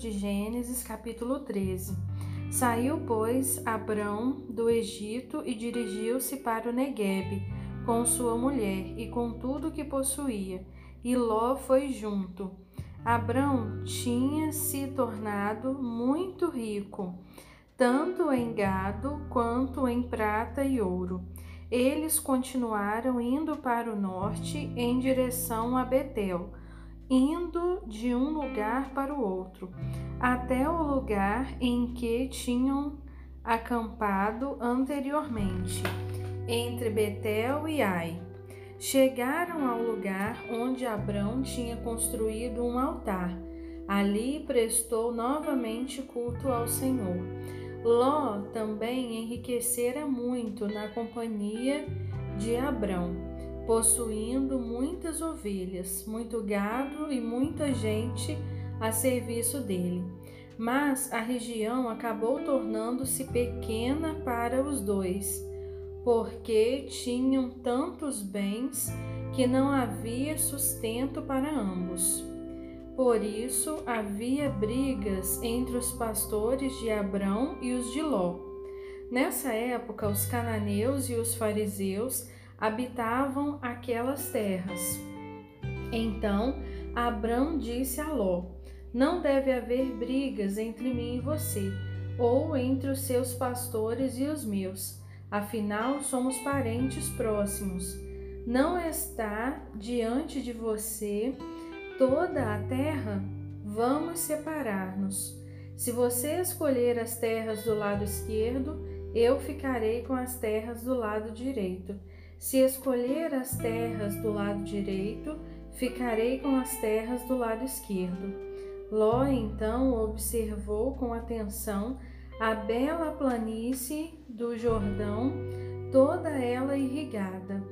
de Gênesis, capítulo 13. Saiu, pois, Abrão do Egito e dirigiu-se para o Neguebe, com sua mulher e com tudo que possuía, e Ló foi junto. Abrão tinha se tornado muito rico, tanto em gado quanto em prata e ouro. Eles continuaram indo para o norte em direção a Betel indo de um lugar para o outro, até o lugar em que tinham acampado anteriormente, entre Betel e Ai. Chegaram ao lugar onde Abrão tinha construído um altar. Ali prestou novamente culto ao Senhor. Ló também enriquecera muito na companhia de Abrão possuindo muitas ovelhas, muito gado e muita gente a serviço dele. Mas a região acabou tornando-se pequena para os dois, porque tinham tantos bens que não havia sustento para ambos. Por isso havia brigas entre os pastores de Abrão e os de Ló. Nessa época, os cananeus e os fariseus habitavam aquelas terras. Então Abrão disse a Ló: Não deve haver brigas entre mim e você, ou entre os seus pastores e os meus. Afinal, somos parentes próximos. Não está diante de você toda a terra? Vamos separar-nos. Se você escolher as terras do lado esquerdo, eu ficarei com as terras do lado direito. Se escolher as terras do lado direito, ficarei com as terras do lado esquerdo. Ló então observou com atenção a bela planície do Jordão, toda ela irrigada,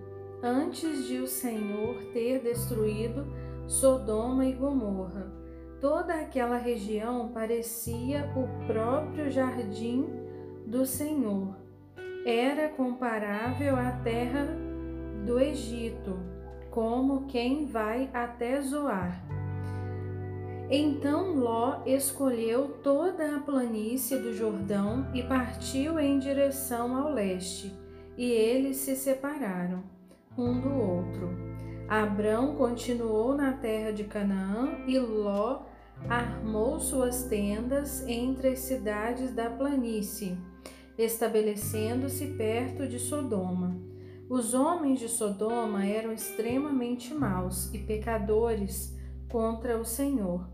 antes de o Senhor ter destruído Sodoma e Gomorra. Toda aquela região parecia o próprio jardim do Senhor era comparável à terra do Egito, como quem vai até Zoar. Então Ló escolheu toda a planície do Jordão e partiu em direção ao leste, e eles se separaram um do outro. Abrão continuou na terra de Canaã e Ló armou suas tendas entre as cidades da planície estabelecendo-se perto de Sodoma. Os homens de Sodoma eram extremamente maus e pecadores contra o Senhor.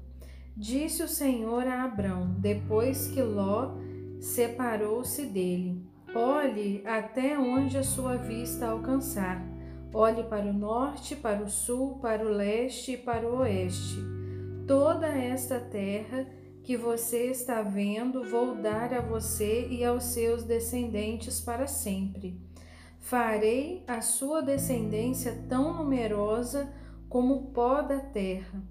Disse o Senhor a Abrão, depois que Ló separou-se dele: Olhe até onde a sua vista alcançar. Olhe para o norte, para o sul, para o leste e para o oeste. Toda esta terra que você está vendo, vou dar a você e aos seus descendentes para sempre. Farei a sua descendência tão numerosa como o pó da terra.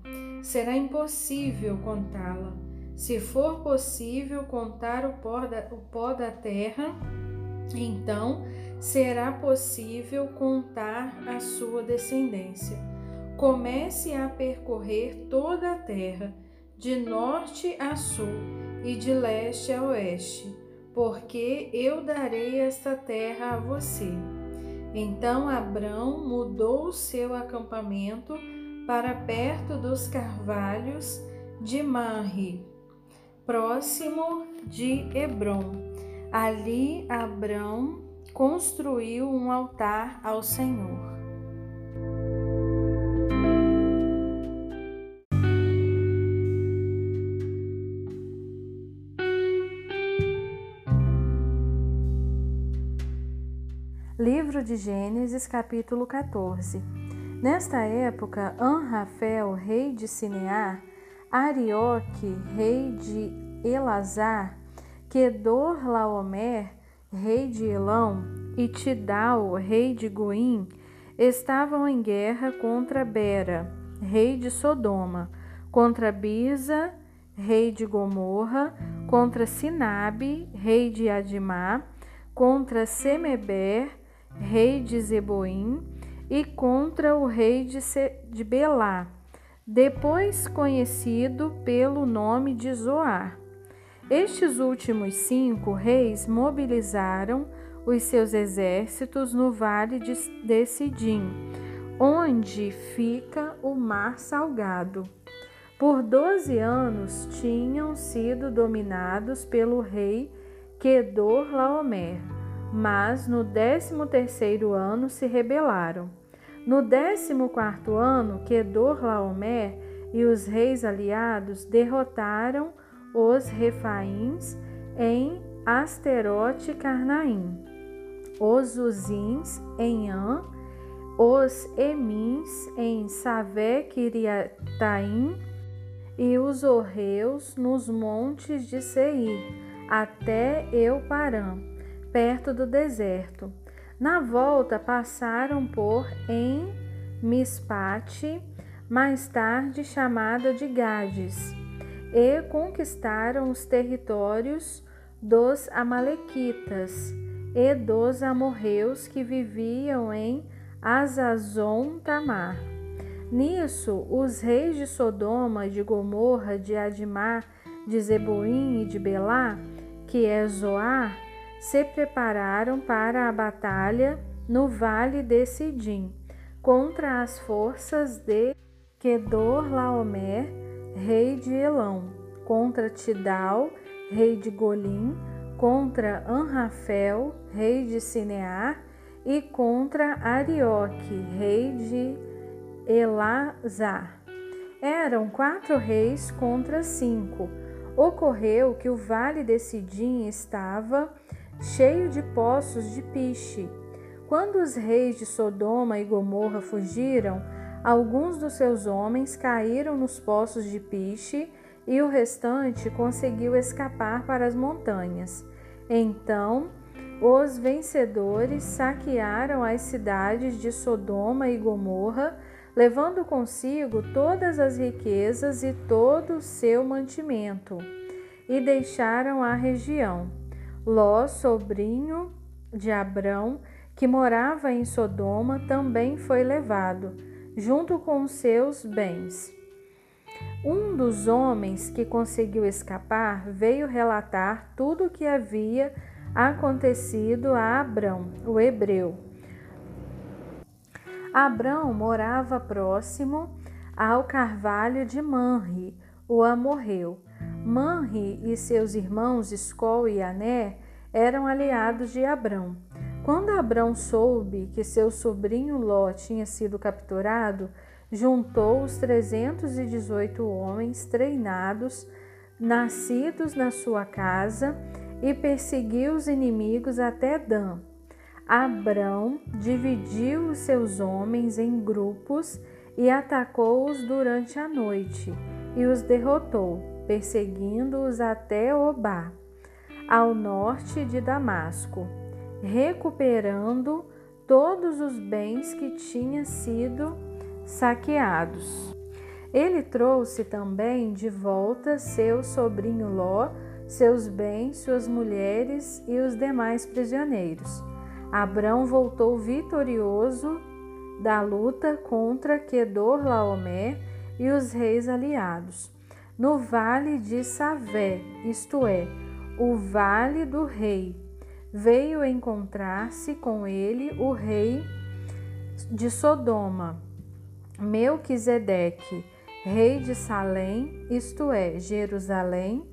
Será impossível contá-la. Se for possível contar o pó, da, o pó da terra, então será possível contar a sua descendência. Comece a percorrer toda a terra de norte a sul e de leste a oeste, porque eu darei esta terra a você. Então Abrão mudou seu acampamento para perto dos carvalhos de Manri, próximo de Hebron. Ali Abrão construiu um altar ao Senhor. Livro de Gênesis, capítulo 14. Nesta época, Anrafel, rei de Sinear, Arioque, rei de Elazar, Kedor Laomer, rei de Elão, e Tidal, rei de Goim, estavam em guerra contra Bera, rei de Sodoma, contra Bisa, rei de Gomorra, contra Sinabe, rei de Adimá, contra Semeber, rei de Zeboim, e contra o rei de, Se de Belá. depois conhecido pelo nome de Zoar. Estes últimos cinco reis mobilizaram os seus exércitos no vale de Sidim, onde fica o Mar Salgado. Por doze anos tinham sido dominados pelo rei Kedor Laomer, mas no décimo terceiro ano se rebelaram. No décimo quarto ano, Kedor Laomer e os reis aliados derrotaram os Refaíns em Asterote Carnaim, os Uzins em An, os Emins em Savé Kiriataim e os Orreus nos montes de Seir, até Euparã, perto do deserto. Na volta passaram por em Mispate, mais tarde chamada de Gades, e conquistaram os territórios dos Amalequitas e dos amorreus que viviam em Azazon Tamar. Nisso, os reis de Sodoma, de Gomorra, de Admar, de Zeboim e de Belá, que é Zoar, se prepararam para a batalha no vale de Sidim, contra as forças de Kedor Laomer, rei de Elão, contra Tidal, rei de Golim, contra Anrafel, rei de Sinear, e contra Arioque, rei de Elazar. Eram quatro reis contra cinco. Ocorreu que o vale de Sidim estava cheio de poços de piche. Quando os reis de Sodoma e Gomorra fugiram, alguns dos seus homens caíram nos poços de piche e o restante conseguiu escapar para as montanhas. Então, os vencedores saquearam as cidades de Sodoma e Gomorra, levando consigo todas as riquezas e todo o seu mantimento, e deixaram a região. Ló, sobrinho de Abrão, que morava em Sodoma, também foi levado, junto com seus bens. Um dos homens que conseguiu escapar veio relatar tudo o que havia acontecido a Abrão, o hebreu. Abrão morava próximo ao carvalho de Manri, o amorreu. Manri e seus irmãos Escol e Ané eram aliados de Abrão. Quando Abrão soube que seu sobrinho Ló tinha sido capturado, juntou os 318 homens treinados, nascidos na sua casa, e perseguiu os inimigos até Dan. Abrão dividiu os seus homens em grupos e atacou-os durante a noite e os derrotou perseguindo-os até Obá, ao norte de Damasco, recuperando todos os bens que tinham sido saqueados. Ele trouxe também de volta seu sobrinho Ló, seus bens, suas mulheres e os demais prisioneiros. Abrão voltou vitorioso da luta contra Kedor Laomé e os reis aliados no vale de Savé, isto é, o vale do rei. Veio encontrar-se com ele o rei de Sodoma, Melquisedeque, rei de Salém, isto é, Jerusalém,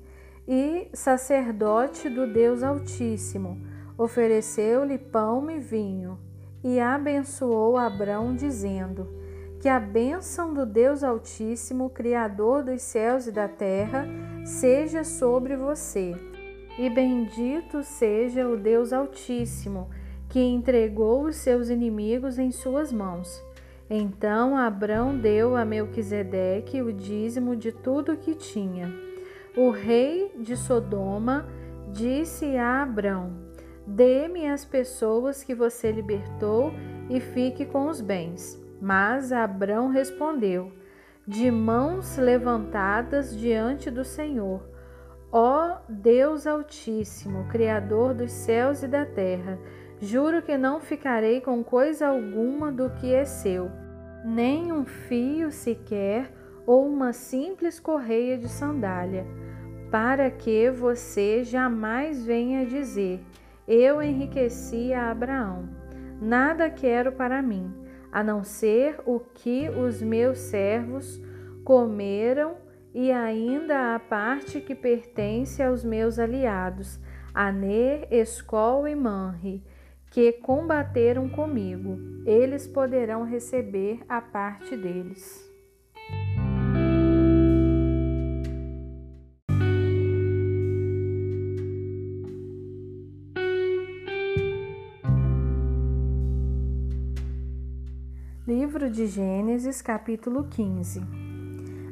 e sacerdote do Deus Altíssimo. Ofereceu-lhe pão e vinho, e abençoou Abrão, dizendo: que a bênção do Deus Altíssimo, Criador dos céus e da terra, seja sobre você. E bendito seja o Deus Altíssimo, que entregou os seus inimigos em suas mãos. Então Abrão deu a Melquisedeque o dízimo de tudo o que tinha. O rei de Sodoma disse a Abrão: Dê-me as pessoas que você libertou e fique com os bens. Mas Abrão respondeu: De mãos levantadas diante do Senhor, ó Deus Altíssimo, Criador dos céus e da terra, juro que não ficarei com coisa alguma do que é seu, nem um fio sequer ou uma simples correia de sandália, para que você jamais venha dizer: Eu enriqueci a Abraão. Nada quero para mim, a não ser o que os meus servos comeram e ainda a parte que pertence aos meus aliados, Aner, Escol e Manri, que combateram comigo. Eles poderão receber a parte deles. Livro de Gênesis, capítulo 15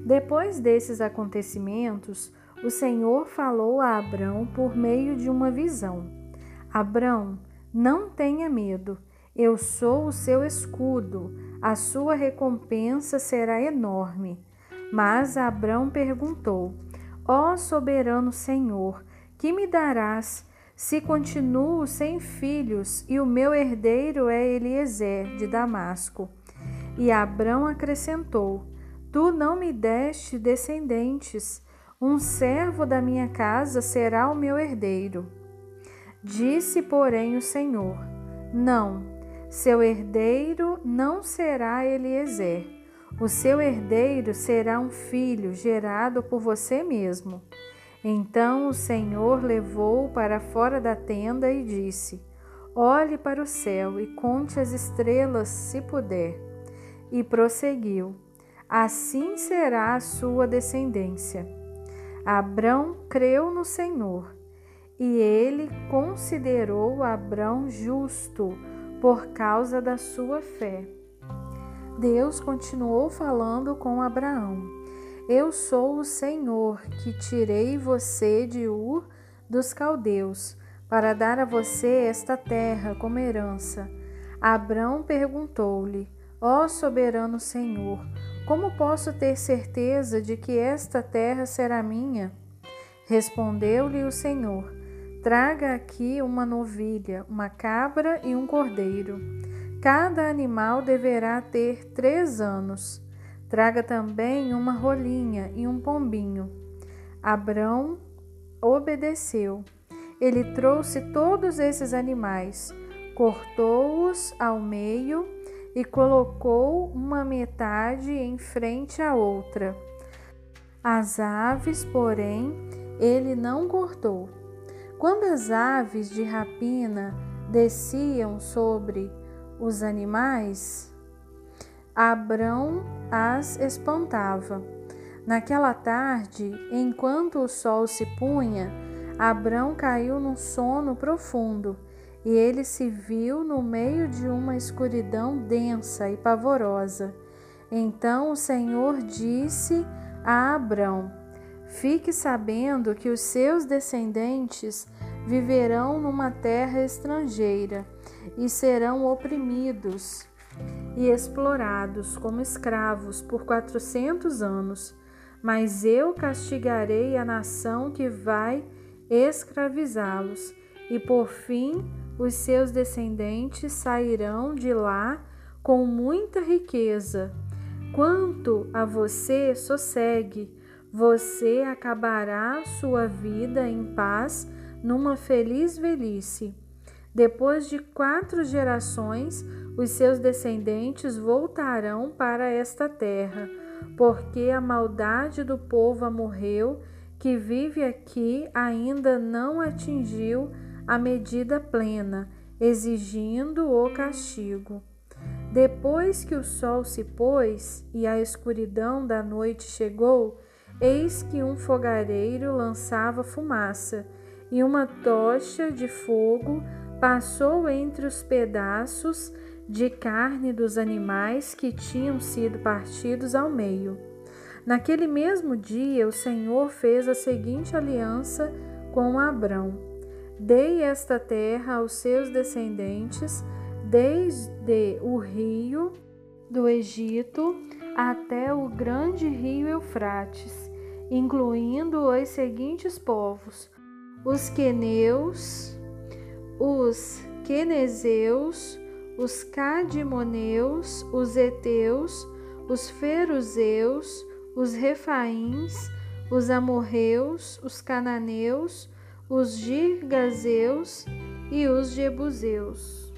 depois desses acontecimentos, o Senhor falou a Abrão por meio de uma visão: Abrão, não tenha medo, eu sou o seu escudo, a sua recompensa será enorme. Mas Abrão perguntou: Ó soberano Senhor, que me darás se continuo sem filhos e o meu herdeiro é Eliezer de Damasco? E Abrão acrescentou: Tu não me deste descendentes, um servo da minha casa será o meu herdeiro. Disse, porém, o Senhor: Não, seu herdeiro não será Eliezer. O seu herdeiro será um filho gerado por você mesmo. Então o Senhor levou-o para fora da tenda e disse: Olhe para o céu e conte as estrelas, se puder. E prosseguiu: assim será a sua descendência. Abrão creu no Senhor, e ele considerou Abrão justo por causa da sua fé. Deus continuou falando com Abraão: Eu sou o Senhor que tirei você de Ur dos caldeus para dar a você esta terra como herança. Abrão perguntou-lhe: Ó soberano Senhor, como posso ter certeza de que esta terra será minha? Respondeu-lhe o Senhor: Traga aqui uma novilha, uma cabra e um cordeiro. Cada animal deverá ter três anos. Traga também uma rolinha e um pombinho. Abrão obedeceu. Ele trouxe todos esses animais, cortou-os ao meio e colocou uma metade em frente à outra. As aves, porém, ele não cortou. Quando as aves de rapina desciam sobre os animais, Abrão as espantava. Naquela tarde, enquanto o sol se punha, Abrão caiu num sono profundo e ele se viu no meio de uma escuridão densa e pavorosa. Então o Senhor disse a Abrão: Fique sabendo que os seus descendentes viverão numa terra estrangeira e serão oprimidos e explorados como escravos por quatrocentos anos. Mas eu castigarei a nação que vai escravizá-los, e por fim os seus descendentes sairão de lá com muita riqueza. Quanto a você, sossegue, você acabará sua vida em paz numa feliz velhice. Depois de quatro gerações, os seus descendentes voltarão para esta terra, porque a maldade do povo amorreu que vive aqui ainda não atingiu a medida plena, exigindo o castigo. Depois que o sol se pôs e a escuridão da noite chegou, eis que um fogareiro lançava fumaça, e uma tocha de fogo passou entre os pedaços de carne dos animais que tinham sido partidos ao meio. Naquele mesmo dia, o Senhor fez a seguinte aliança com Abrão Dei esta terra aos seus descendentes, desde o rio do Egito até o grande rio Eufrates, incluindo os seguintes povos: os queneus, os quenezeus, os cadimoneus, os heteus, os feruzeus, os refaíns, os amorreus, os cananeus, os girgazeus e os jebuseus.